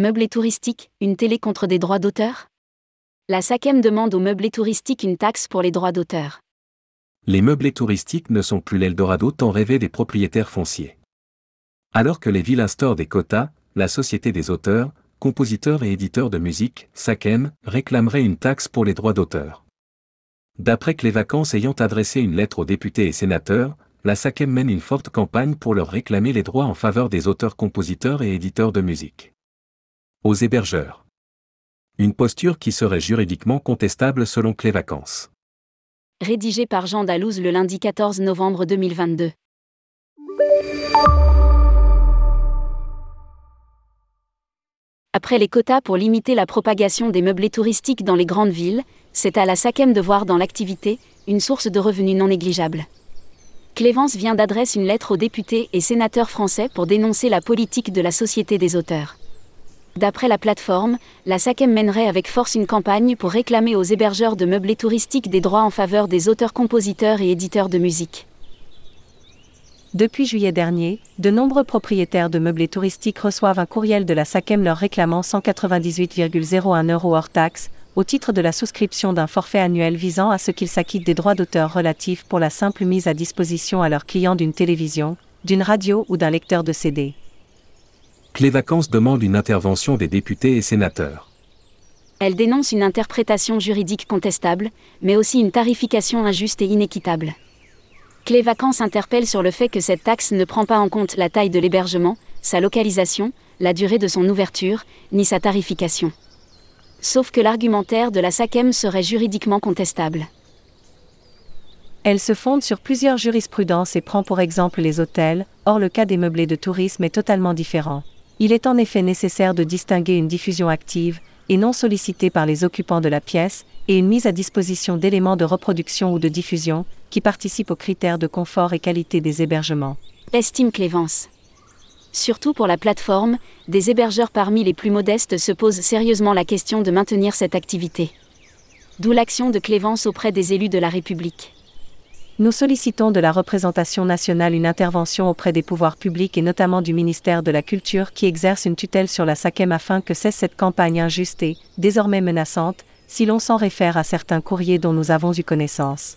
Meublé touristique, une télé contre des droits d'auteur? La SACEM demande aux meublés touristiques une taxe pour les droits d'auteur. Les meublés touristiques ne sont plus l'Eldorado tant rêvé des propriétaires fonciers. Alors que les villes instaurent des quotas, la Société des auteurs, compositeurs et éditeurs de musique, SACEM, réclamerait une taxe pour les droits d'auteur. D'après que les vacances ayant adressé une lettre aux députés et sénateurs, la SACEM mène une forte campagne pour leur réclamer les droits en faveur des auteurs-compositeurs et éditeurs de musique aux hébergeurs. Une posture qui serait juridiquement contestable selon Clé Vacances. Rédigé par Jean Dalouse le lundi 14 novembre 2022. Après les quotas pour limiter la propagation des meublés touristiques dans les grandes villes, c'est à la SACEM de voir dans l'activité une source de revenus non négligeable. Clévence vient d'adresser une lettre aux députés et sénateurs français pour dénoncer la politique de la Société des auteurs. D'après la plateforme, la SACEM mènerait avec force une campagne pour réclamer aux hébergeurs de meublés touristiques des droits en faveur des auteurs-compositeurs et éditeurs de musique. Depuis juillet dernier, de nombreux propriétaires de meublés touristiques reçoivent un courriel de la SACEM leur réclamant 198,01 euros hors taxe, au titre de la souscription d'un forfait annuel visant à ce qu'ils s'acquittent des droits d'auteur relatifs pour la simple mise à disposition à leurs clients d'une télévision, d'une radio ou d'un lecteur de CD. Les vacances demandent une intervention des députés et sénateurs. Elle dénonce une interprétation juridique contestable, mais aussi une tarification injuste et inéquitable. Clé Vacances interpelle sur le fait que cette taxe ne prend pas en compte la taille de l'hébergement, sa localisation, la durée de son ouverture, ni sa tarification. Sauf que l'argumentaire de la SACEM serait juridiquement contestable. Elle se fonde sur plusieurs jurisprudences et prend pour exemple les hôtels, or le cas des meublés de tourisme est totalement différent. Il est en effet nécessaire de distinguer une diffusion active, et non sollicitée par les occupants de la pièce, et une mise à disposition d'éléments de reproduction ou de diffusion, qui participent aux critères de confort et qualité des hébergements. Estime Clévence. Surtout pour la plateforme, des hébergeurs parmi les plus modestes se posent sérieusement la question de maintenir cette activité. D'où l'action de Clévence auprès des élus de la République. Nous sollicitons de la représentation nationale une intervention auprès des pouvoirs publics et notamment du ministère de la Culture qui exerce une tutelle sur la SACEM afin que cesse cette campagne injuste et, désormais menaçante, si l'on s'en réfère à certains courriers dont nous avons eu connaissance.